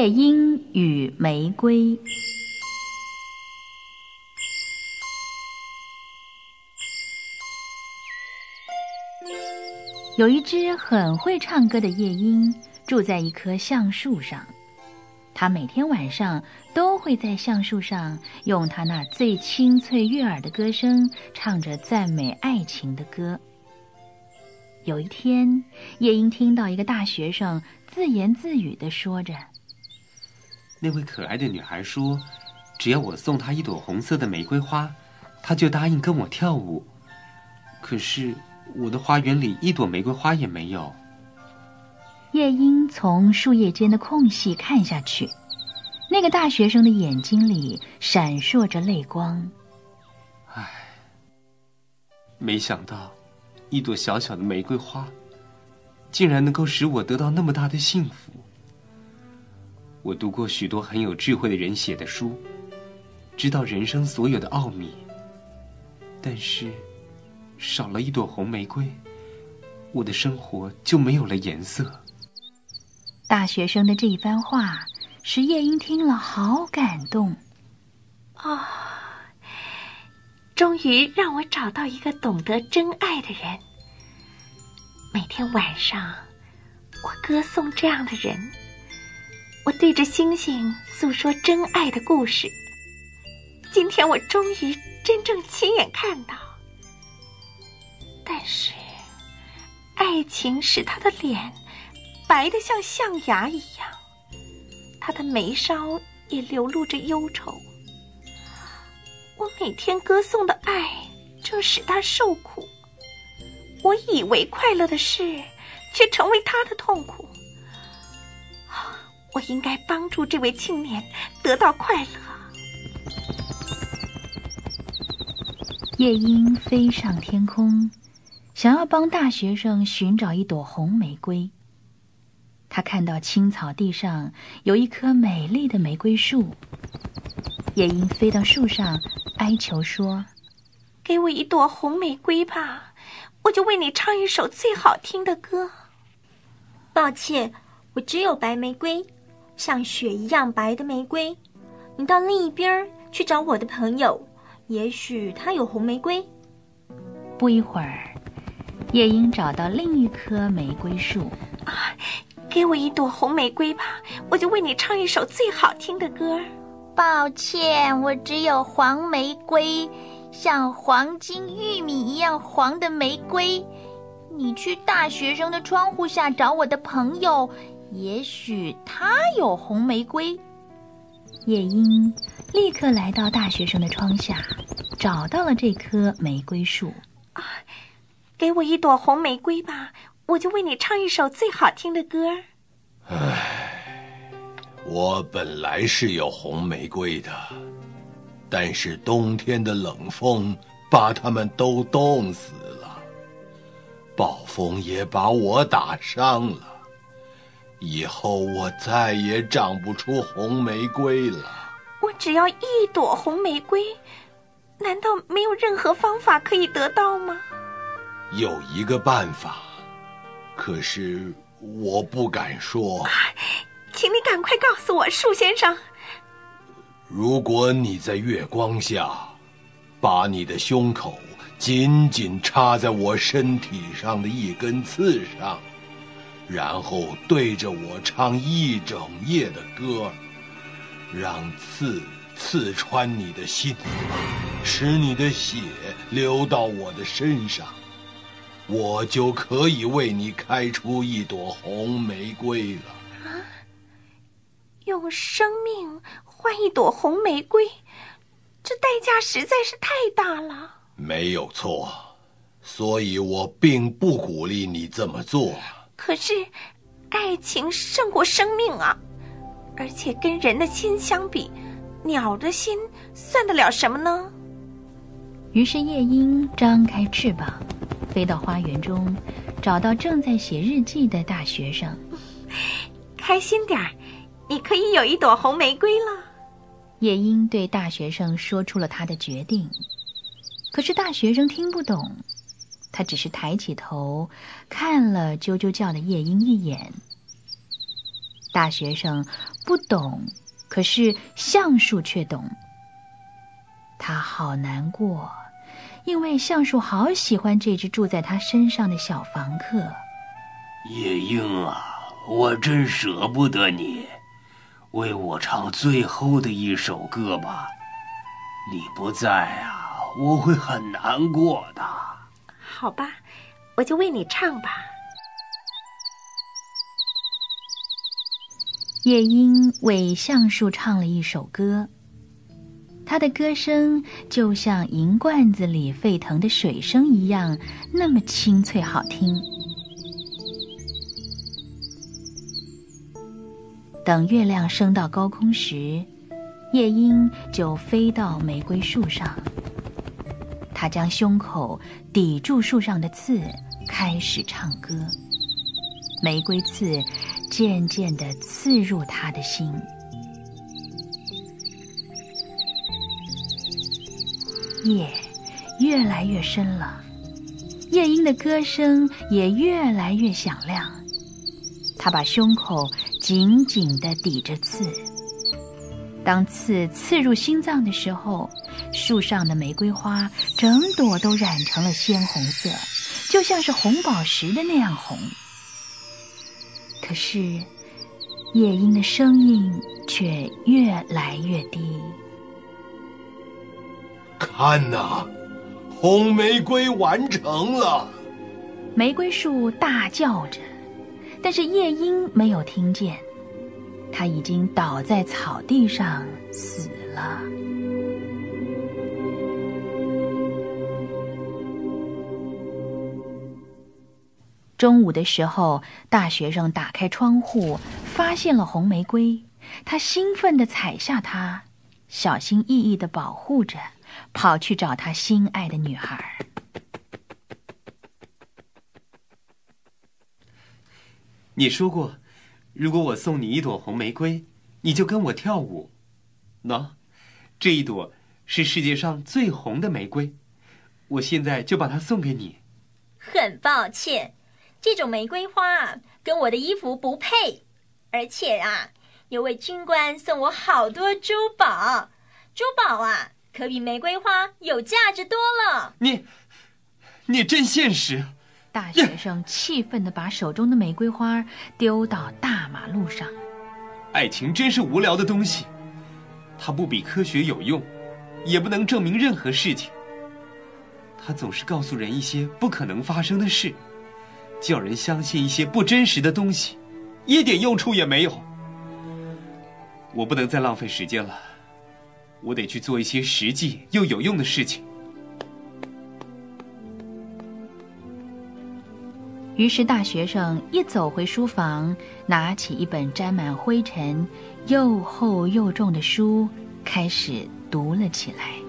夜莺与玫瑰。有一只很会唱歌的夜莺，住在一棵橡树上。它每天晚上都会在橡树上用它那最清脆悦耳的歌声，唱着赞美爱情的歌。有一天，夜莺听到一个大学生自言自语的说着：“那位可爱的女孩说，只要我送她一朵红色的玫瑰花，她就答应跟我跳舞。可是……”我的花园里一朵玫瑰花也没有。夜莺从树叶间的空隙看下去，那个大学生的眼睛里闪烁着泪光。唉，没想到，一朵小小的玫瑰花，竟然能够使我得到那么大的幸福。我读过许多很有智慧的人写的书，知道人生所有的奥秘，但是。少了一朵红玫瑰，我的生活就没有了颜色。大学生的这一番话使夜莺听了好感动。哦，终于让我找到一个懂得真爱的人。每天晚上，我歌颂这样的人，我对着星星诉说真爱的故事。今天我终于真正亲眼看到。但是，爱情使他的脸白得像象牙一样，他的眉梢也流露着忧愁。我每天歌颂的爱正使他受苦，我以为快乐的事，却成为他的痛苦。我应该帮助这位青年得到快乐。夜莺飞上天空。想要帮大学生寻找一朵红玫瑰，他看到青草地上有一棵美丽的玫瑰树。夜莺飞到树上，哀求说：“给我一朵红玫瑰吧，我就为你唱一首最好听的歌。”抱歉，我只有白玫瑰，像雪一样白的玫瑰。你到另一边去找我的朋友，也许他有红玫瑰。不一会儿。夜莺找到另一棵玫瑰树，啊，给我一朵红玫瑰吧，我就为你唱一首最好听的歌。抱歉，我只有黄玫瑰，像黄金玉米一样黄的玫瑰。你去大学生的窗户下找我的朋友，也许他有红玫瑰。夜莺立刻来到大学生的窗下，找到了这棵玫瑰树。啊。给我一朵红玫瑰吧，我就为你唱一首最好听的歌。唉，我本来是有红玫瑰的，但是冬天的冷风把它们都冻死了，暴风也把我打伤了，以后我再也长不出红玫瑰了。我只要一朵红玫瑰，难道没有任何方法可以得到吗？有一个办法，可是我不敢说。请你赶快告诉我，树先生。如果你在月光下，把你的胸口紧紧插在我身体上的一根刺上，然后对着我唱一整夜的歌，让刺刺穿你的心，使你的血流到我的身上。我就可以为你开出一朵红玫瑰了。啊！用生命换一朵红玫瑰，这代价实在是太大了。没有错，所以我并不鼓励你这么做。可是，爱情胜过生命啊！而且跟人的心相比，鸟的心算得了什么呢？于是夜莺张开翅膀。飞到花园中，找到正在写日记的大学生。开心点儿，你可以有一朵红玫瑰了。夜莺对大学生说出了他的决定，可是大学生听不懂，他只是抬起头看了啾啾叫的夜莺一眼。大学生不懂，可是橡树却懂。他好难过，因为橡树好喜欢这只住在他身上的小房客。夜莺啊，我真舍不得你，为我唱最后的一首歌吧。你不在啊，我会很难过的。好吧，我就为你唱吧。夜莺为橡树唱了一首歌，它的歌声就像银罐子里沸腾的水声一样，那么清脆好听。等月亮升到高空时，夜莺就飞到玫瑰树上，他将胸口抵住树上的刺，开始唱歌。玫瑰刺渐渐地刺入他的心，夜越来越深了，夜莺的歌声也越来越响亮。他把胸口紧紧地抵着刺，当刺刺入心脏的时候，树上的玫瑰花整朵都染成了鲜红色，就像是红宝石的那样红。可是，夜莺的声音却越来越低。看呐，红玫瑰完成了！玫瑰树大叫着，但是夜莺没有听见，它已经倒在草地上死了。中午的时候，大学生打开窗户，发现了红玫瑰。他兴奋地采下它，小心翼翼地保护着，跑去找他心爱的女孩。你说过，如果我送你一朵红玫瑰，你就跟我跳舞。喏，这一朵是世界上最红的玫瑰，我现在就把它送给你。很抱歉。这种玫瑰花啊，跟我的衣服不配，而且啊，有位军官送我好多珠宝，珠宝啊，可比玫瑰花有价值多了。你，你真现实！大学生气愤的把手中的玫瑰花丢到大马路上。爱情真是无聊的东西，它不比科学有用，也不能证明任何事情。它总是告诉人一些不可能发生的事。叫人相信一些不真实的东西，一点用处也没有。我不能再浪费时间了，我得去做一些实际又有用的事情。于是，大学生一走回书房，拿起一本沾满灰尘、又厚又重的书，开始读了起来。